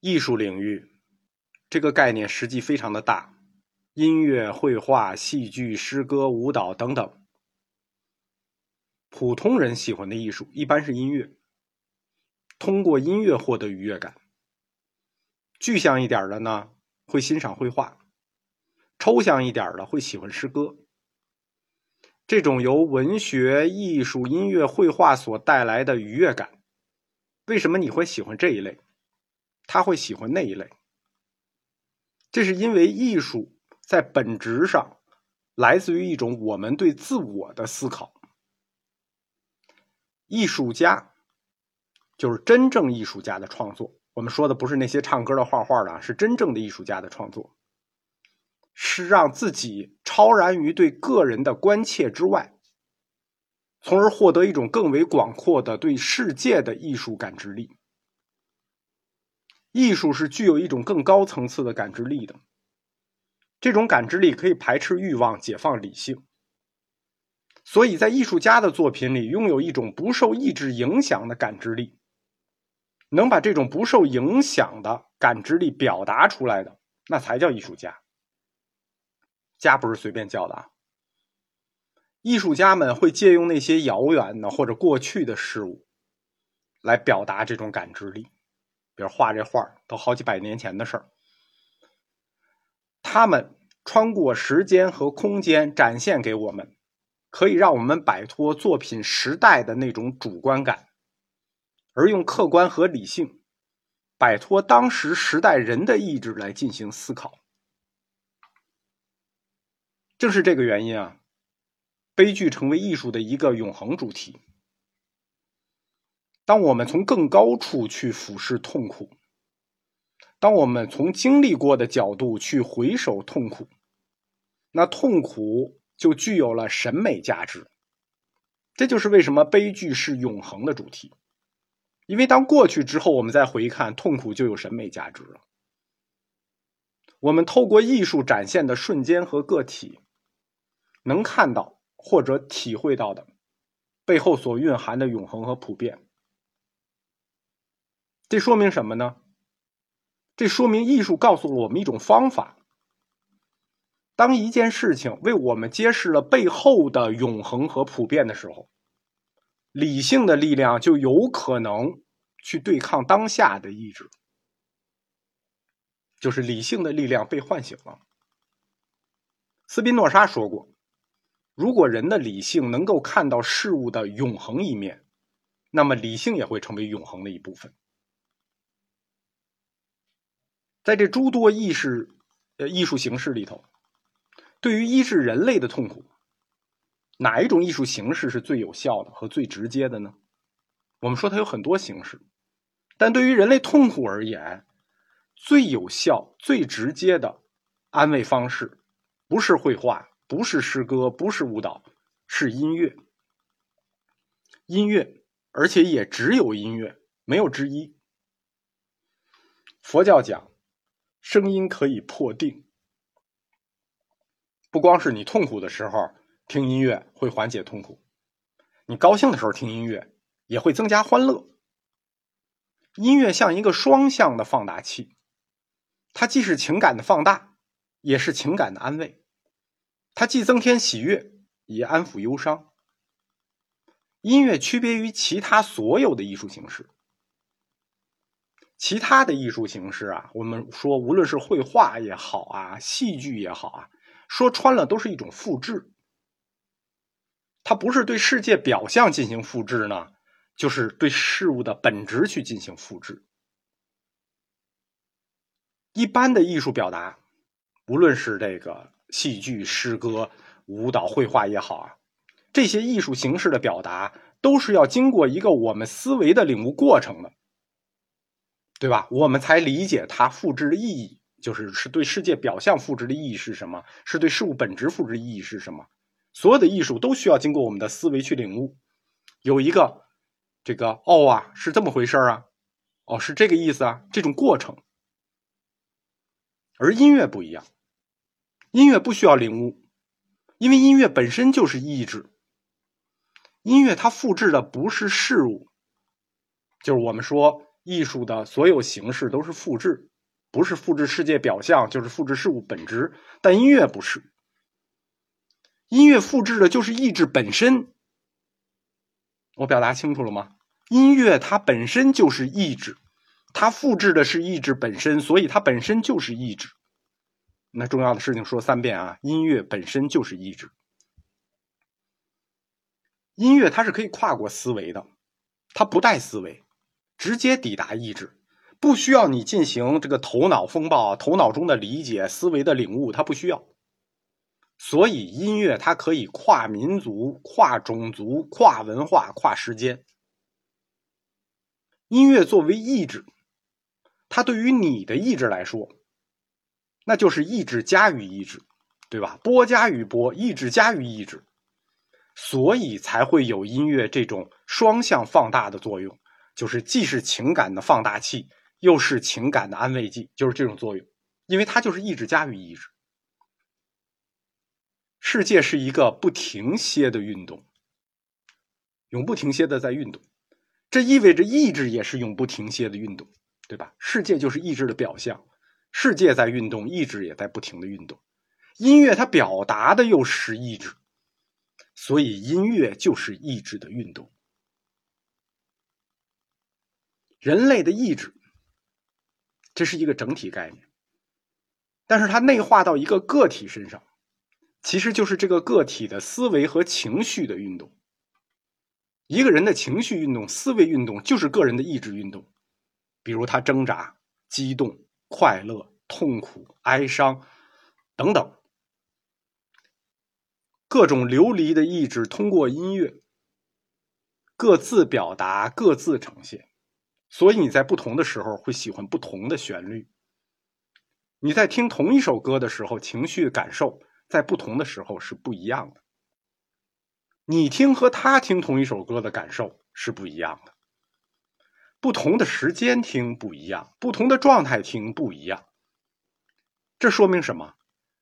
艺术领域这个概念实际非常的大，音乐、绘画、戏剧、诗歌、舞蹈等等。普通人喜欢的艺术一般是音乐，通过音乐获得愉悦感。具象一点的呢，会欣赏绘画；抽象一点的会喜欢诗歌。这种由文学、艺术、音乐、绘画所带来的愉悦感，为什么你会喜欢这一类？他会喜欢那一类？这是因为艺术在本质上来自于一种我们对自我的思考。艺术家就是真正艺术家的创作。我们说的不是那些唱歌的、画画的，是真正的艺术家的创作，是让自己超然于对个人的关切之外，从而获得一种更为广阔的对世界的艺术感知力。艺术是具有一种更高层次的感知力的，这种感知力可以排斥欲望，解放理性。所以在艺术家的作品里，拥有一种不受意志影响的感知力，能把这种不受影响的感知力表达出来的，那才叫艺术家。家不是随便叫的啊！艺术家们会借用那些遥远的或者过去的事物，来表达这种感知力。比如画这画都好几百年前的事儿，他们穿过时间和空间，展现给我们。可以让我们摆脱作品时代的那种主观感，而用客观和理性摆脱当时时代人的意志来进行思考。正是这个原因啊，悲剧成为艺术的一个永恒主题。当我们从更高处去俯视痛苦，当我们从经历过的角度去回首痛苦，那痛苦。就具有了审美价值，这就是为什么悲剧是永恒的主题。因为当过去之后，我们再回看痛苦，就有审美价值了。我们透过艺术展现的瞬间和个体，能看到或者体会到的背后所蕴含的永恒和普遍。这说明什么呢？这说明艺术告诉了我们一种方法。当一件事情为我们揭示了背后的永恒和普遍的时候，理性的力量就有可能去对抗当下的意志，就是理性的力量被唤醒了。斯宾诺莎说过：“如果人的理性能够看到事物的永恒一面，那么理性也会成为永恒的一部分。”在这诸多意识呃艺术形式里头。对于医治人类的痛苦，哪一种艺术形式是最有效的和最直接的呢？我们说它有很多形式，但对于人类痛苦而言，最有效、最直接的安慰方式，不是绘画，不是诗歌，不是舞蹈，是音乐。音乐，而且也只有音乐，没有之一。佛教讲，声音可以破定。不光是你痛苦的时候听音乐会缓解痛苦，你高兴的时候听音乐也会增加欢乐。音乐像一个双向的放大器，它既是情感的放大，也是情感的安慰。它既增添喜悦，也安抚忧伤。音乐区别于其他所有的艺术形式，其他的艺术形式啊，我们说无论是绘画也好啊，戏剧也好啊。说穿了，都是一种复制。它不是对世界表象进行复制呢，就是对事物的本质去进行复制。一般的艺术表达，无论是这个戏剧、诗歌、舞蹈、绘画也好啊，这些艺术形式的表达，都是要经过一个我们思维的领悟过程的，对吧？我们才理解它复制的意义。就是是对世界表象复制的意义是什么？是对事物本质复制意义是什么？所有的艺术都需要经过我们的思维去领悟，有一个这个哦啊，是这么回事啊，哦是这个意思啊，这种过程。而音乐不一样，音乐不需要领悟，因为音乐本身就是意志。音乐它复制的不是事物，就是我们说艺术的所有形式都是复制，不是复制世界表象，就是复制事物本质。但音乐不是，音乐复制的就是意志本身。我表达清楚了吗？音乐它本身就是意志，它复制的是意志本身，所以它本身就是意志。那重要的事情说三遍啊！音乐本身就是意志，音乐它是可以跨过思维的，它不带思维。直接抵达意志，不需要你进行这个头脑风暴、头脑中的理解、思维的领悟，它不需要。所以音乐它可以跨民族、跨种族、跨文化、跨时间。音乐作为意志，它对于你的意志来说，那就是意志加于意志，对吧？波加于波，意志加于意志，所以才会有音乐这种双向放大的作用。就是既是情感的放大器，又是情感的安慰剂，就是这种作用，因为它就是意志加于意志。世界是一个不停歇的运动，永不停歇的在运动，这意味着意志也是永不停歇的运动，对吧？世界就是意志的表象，世界在运动，意志也在不停的运动。音乐它表达的又是意志，所以音乐就是意志的运动。人类的意志，这是一个整体概念，但是它内化到一个个体身上，其实就是这个个体的思维和情绪的运动。一个人的情绪运动、思维运动，就是个人的意志运动。比如他挣扎、激动、快乐、痛苦、哀伤等等，各种流离的意志，通过音乐各自表达、各自呈现。所以你在不同的时候会喜欢不同的旋律。你在听同一首歌的时候，情绪感受在不同的时候是不一样的。你听和他听同一首歌的感受是不一样的。不同的时间听不一样，不同的状态听不一样。这说明什么？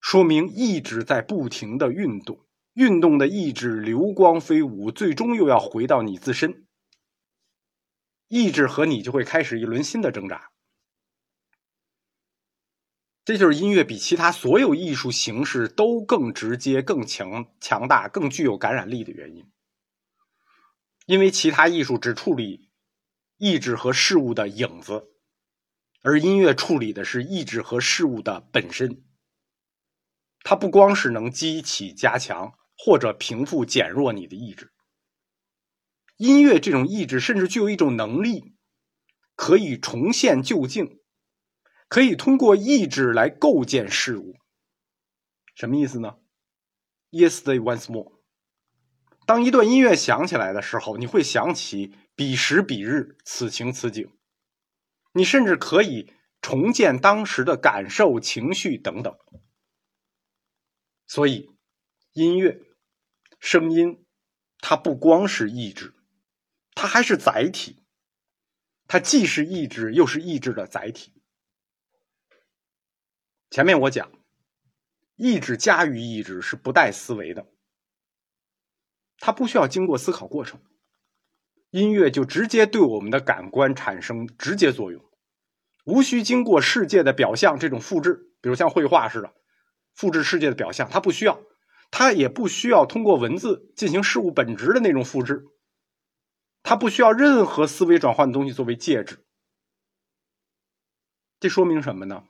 说明意志在不停的运动，运动的意志流光飞舞，最终又要回到你自身。意志和你就会开始一轮新的挣扎，这就是音乐比其他所有艺术形式都更直接、更强、强大、更具有感染力的原因。因为其他艺术只处理意志和事物的影子，而音乐处理的是意志和事物的本身。它不光是能激起、加强或者平复、减弱你的意志。音乐这种意志，甚至具有一种能力，可以重现旧境，可以通过意志来构建事物。什么意思呢？Yesterday once more。当一段音乐响起来的时候，你会想起彼时彼日，此情此景。你甚至可以重建当时的感受、情绪等等。所以，音乐、声音，它不光是意志。它还是载体，它既是意志，又是意志的载体。前面我讲，意志加于意志是不带思维的，它不需要经过思考过程，音乐就直接对我们的感官产生直接作用，无需经过世界的表象这种复制，比如像绘画似的复制世界的表象，它不需要，它也不需要通过文字进行事物本质的那种复制。它不需要任何思维转换的东西作为介质，这说明什么呢？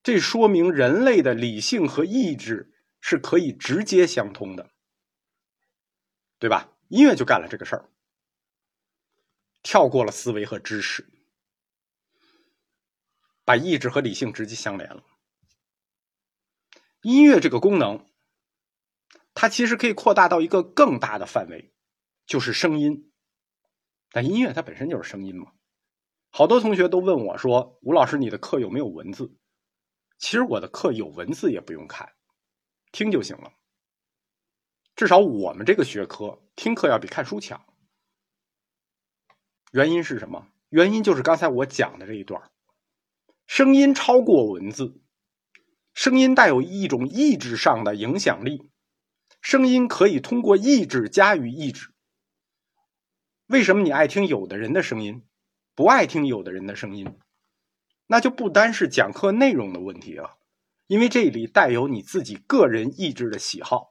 这说明人类的理性和意志是可以直接相通的，对吧？音乐就干了这个事儿，跳过了思维和知识，把意志和理性直接相连了。音乐这个功能，它其实可以扩大到一个更大的范围。就是声音，但音乐它本身就是声音嘛。好多同学都问我说：“吴老师，你的课有没有文字？”其实我的课有文字也不用看，听就行了。至少我们这个学科听课要比看书强。原因是什么？原因就是刚才我讲的这一段声音超过文字，声音带有一种意志上的影响力，声音可以通过意志加于意志。为什么你爱听有的人的声音，不爱听有的人的声音，那就不单是讲课内容的问题了，因为这里带有你自己个人意志的喜好。